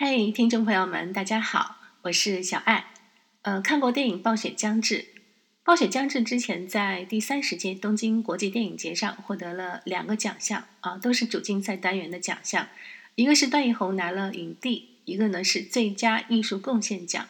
嘿，听众朋友们，大家好，我是小爱。呃，看过电影《暴雪将至》，《暴雪将至》之前在第三十届东京国际电影节上获得了两个奖项啊，都是主竞赛单元的奖项。一个是段奕宏拿了影帝，一个呢是最佳艺术贡献奖。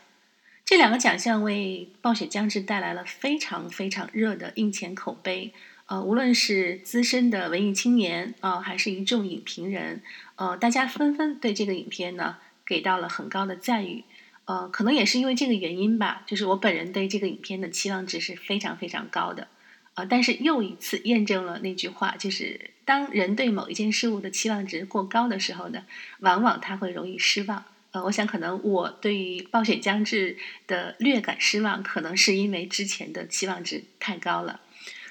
这两个奖项为《暴雪将至》带来了非常非常热的印钱口碑。呃，无论是资深的文艺青年啊，还是一众影评人，呃，大家纷纷对这个影片呢。给到了很高的赞誉，呃，可能也是因为这个原因吧，就是我本人对这个影片的期望值是非常非常高的，呃，但是又一次验证了那句话，就是当人对某一件事物的期望值过高的时候呢，往往他会容易失望。呃，我想可能我对于《暴雪将至》的略感失望，可能是因为之前的期望值太高了。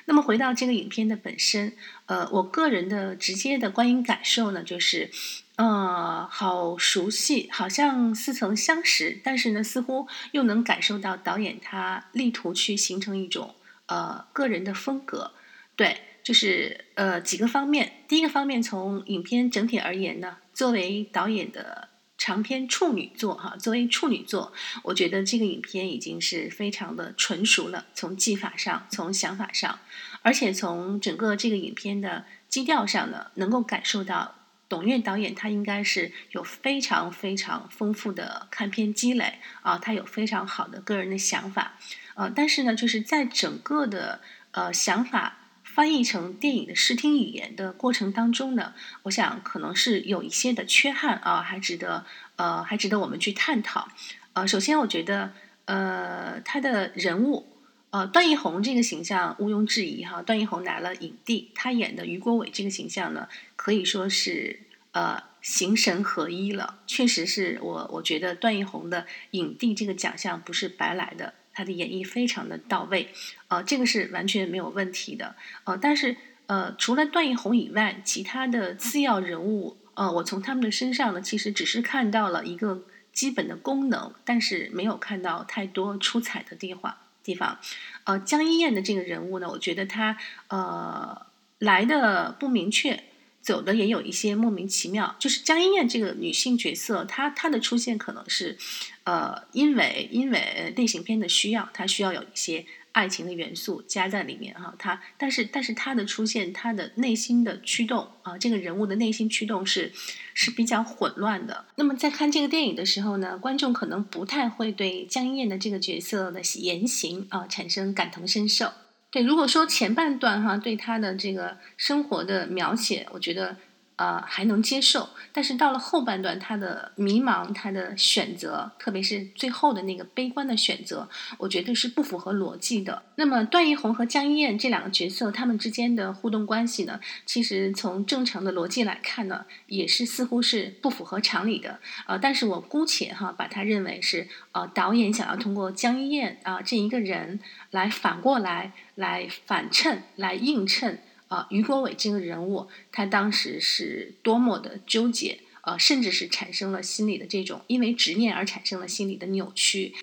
那么回到这个影片的本身，呃，我个人的直接的观影感受呢，就是。呃，好熟悉，好像似曾相识，但是呢，似乎又能感受到导演他力图去形成一种呃个人的风格。对，就是呃几个方面。第一个方面，从影片整体而言呢，作为导演的长篇处女作哈，作为处女作，我觉得这个影片已经是非常的纯熟了。从技法上，从想法上，而且从整个这个影片的基调上呢，能够感受到。董越导演他应该是有非常非常丰富的看片积累啊，他有非常好的个人的想法，呃，但是呢，就是在整个的呃想法翻译成电影的视听语言的过程当中呢，我想可能是有一些的缺憾啊，还值得呃还值得我们去探讨。呃，首先我觉得呃他的人物。呃，段奕宏这个形象毋庸置疑哈，段奕宏拿了影帝，他演的于国伟这个形象呢，可以说是呃形神合一了。确实是我我觉得段奕宏的影帝这个奖项不是白来的，他的演绎非常的到位，呃，这个是完全没有问题的。呃，但是呃，除了段奕宏以外，其他的次要人物，呃，我从他们的身上呢，其实只是看到了一个基本的功能，但是没有看到太多出彩的地方。地方，呃，江一燕的这个人物呢，我觉得她呃来的不明确，走的也有一些莫名其妙。就是江一燕这个女性角色，她她的出现可能是呃因为因为类型片的需要，她需要有一些。爱情的元素加在里面哈，他但是但是他的出现，他的内心的驱动啊，这个人物的内心驱动是是比较混乱的。那么在看这个电影的时候呢，观众可能不太会对江一燕的这个角色的言行啊产生感同身受。对，如果说前半段哈对他的这个生活的描写，我觉得。呃，还能接受，但是到了后半段，他的迷茫，他的选择，特别是最后的那个悲观的选择，我觉得是不符合逻辑的。那么段奕宏和江一燕这两个角色，他们之间的互动关系呢，其实从正常的逻辑来看呢，也是似乎是不符合常理的。呃，但是我姑且哈把它认为是呃导演想要通过江一燕啊这一个人来反过来来反衬来映衬。啊，于国伟这个人物，他当时是多么的纠结，呃，甚至是产生了心理的这种因为执念而产生了心理的扭曲。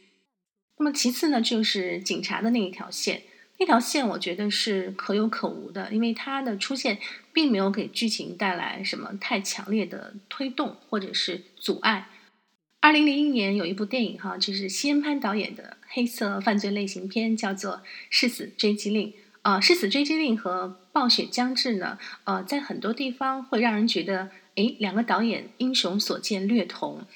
那么其次呢，就是警察的那一条线，那条线我觉得是可有可无的，因为它的出现并没有给剧情带来什么太强烈的推动或者是阻碍。二零零一年有一部电影哈，就是西恩潘导演的黑色犯罪类型片，叫做《誓死追击令》。呃，《誓死追击令》和《暴雪将至》呢，呃，在很多地方会让人觉得，哎，两个导演英雄所见略同。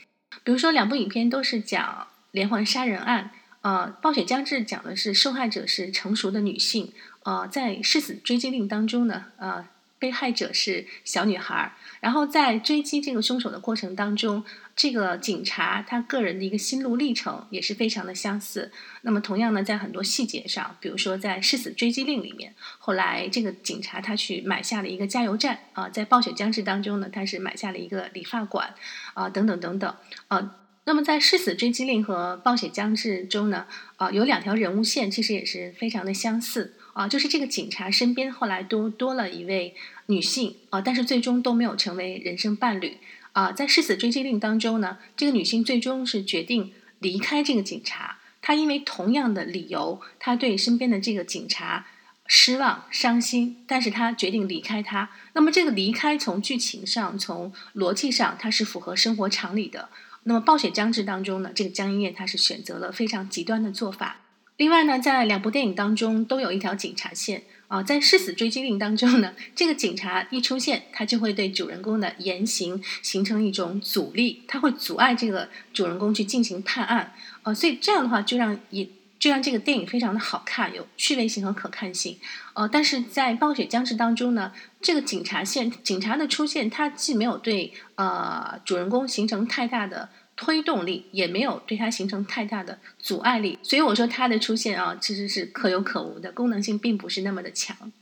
比如说，两部影片都是讲连环杀人案，呃，《暴雪将至》讲的是受害者是成熟的女性，呃，在《誓死追击令》当中呢，呃。被害者是小女孩，然后在追击这个凶手的过程当中，这个警察他个人的一个心路历程也是非常的相似。那么同样呢，在很多细节上，比如说在《誓死追击令》里面，后来这个警察他去买下了一个加油站啊，在《暴雪将至》当中呢，他是买下了一个理发馆啊，等等等等啊。那么在《誓死追击令》和《暴雪将至》中呢，啊，有两条人物线其实也是非常的相似。啊，就是这个警察身边后来多多了一位女性啊，但是最终都没有成为人生伴侣啊。在誓死追击令当中呢，这个女性最终是决定离开这个警察。她因为同样的理由，她对身边的这个警察失望、伤心，但是她决定离开他。那么这个离开从剧情上、从逻辑上，它是符合生活常理的。那么《暴雪将至》当中呢，这个江一燕她是选择了非常极端的做法。另外呢，在两部电影当中都有一条警察线啊，在《誓死追击令》当中呢，这个警察一出现，他就会对主人公的言行形成一种阻力，他会阻碍这个主人公去进行判案，呃，所以这样的话就让也就让这个电影非常的好看，有趣味性和可看性，呃，但是在《暴雪将至》当中呢，这个警察线警察的出现，他既没有对呃主人公形成太大的。推动力也没有对它形成太大的阻碍力，所以我说它的出现啊，其实是可有可无的，功能性并不是那么的强。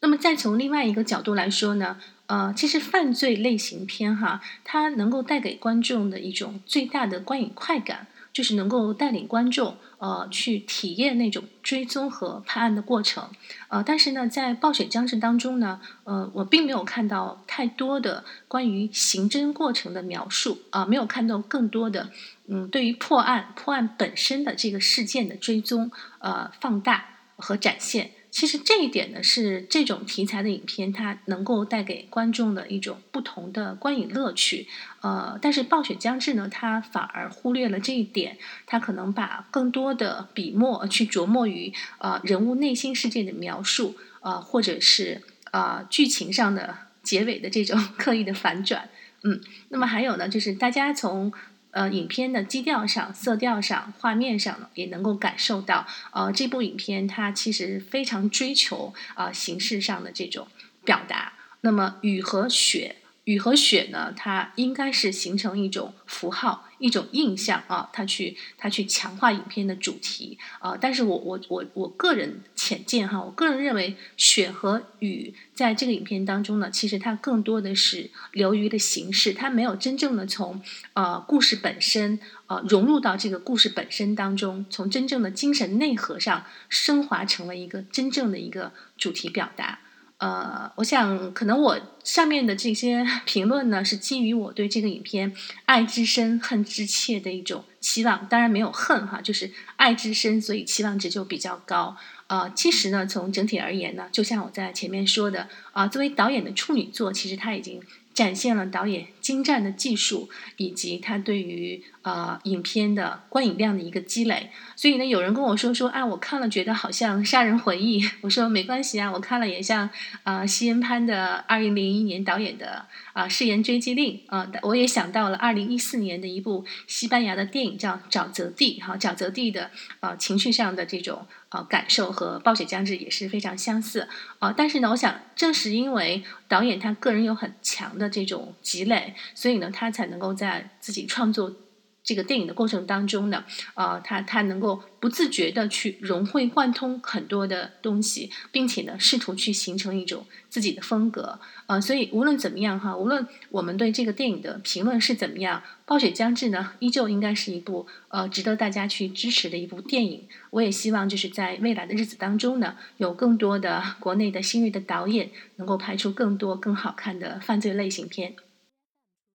那么再从另外一个角度来说呢，呃，其实犯罪类型片哈，它能够带给观众的一种最大的观影快感。就是能够带领观众，呃，去体验那种追踪和判案的过程，呃，但是呢，在《暴雪将至》当中呢，呃，我并没有看到太多的关于刑侦过程的描述，啊，没有看到更多的，嗯，对于破案、破案本身的这个事件的追踪，呃，放大和展现。其实这一点呢，是这种题材的影片它能够带给观众的一种不同的观影乐趣。呃，但是《暴雪将至》呢，它反而忽略了这一点，它可能把更多的笔墨去琢磨于呃人物内心世界的描述，呃，或者是呃剧情上的结尾的这种 刻意的反转。嗯，那么还有呢，就是大家从。呃，影片的基调上、色调上、画面上呢，也能够感受到，呃，这部影片它其实非常追求啊形式上的这种表达。那么雨和雪。雨和雪呢，它应该是形成一种符号、一种印象啊，它去它去强化影片的主题啊。但是我我我我个人浅见哈，我个人认为雪和雨在这个影片当中呢，其实它更多的是流于的形式，它没有真正的从呃故事本身呃融入到这个故事本身当中，从真正的精神内核上升华成为一个真正的一个主题表达。呃，我想可能我上面的这些 评论呢，是基于我对这个影片爱之深、恨之切的一种期望。当然没有恨哈，就是爱之深，所以期望值就比较高。呃，其实呢，从整体而言呢，就像我在前面说的啊，作为导演的处女作，其实他已经。展现了导演精湛的技术，以及他对于呃影片的观影量的一个积累。所以呢，有人跟我说说啊，我看了觉得好像《杀人回忆》，我说没关系啊，我看了也像啊西恩潘的二零零一年导演的啊《誓言追击令》啊，我也想到了二零一四年的一部西班牙的电影叫《沼泽地》哈，沼泽地的呃情绪上的这种。呃，感受和《暴雪将至》也是非常相似，呃，但是呢，我想正是因为导演他个人有很强的这种积累，所以呢，他才能够在自己创作。这个电影的过程当中呢，呃，他他能够不自觉的去融会贯通很多的东西，并且呢，试图去形成一种自己的风格，呃，所以无论怎么样哈，无论我们对这个电影的评论是怎么样，《暴雪将至》呢，依旧应该是一部呃值得大家去支持的一部电影。我也希望就是在未来的日子当中呢，有更多的国内的新锐的导演能够拍出更多更好看的犯罪类型片。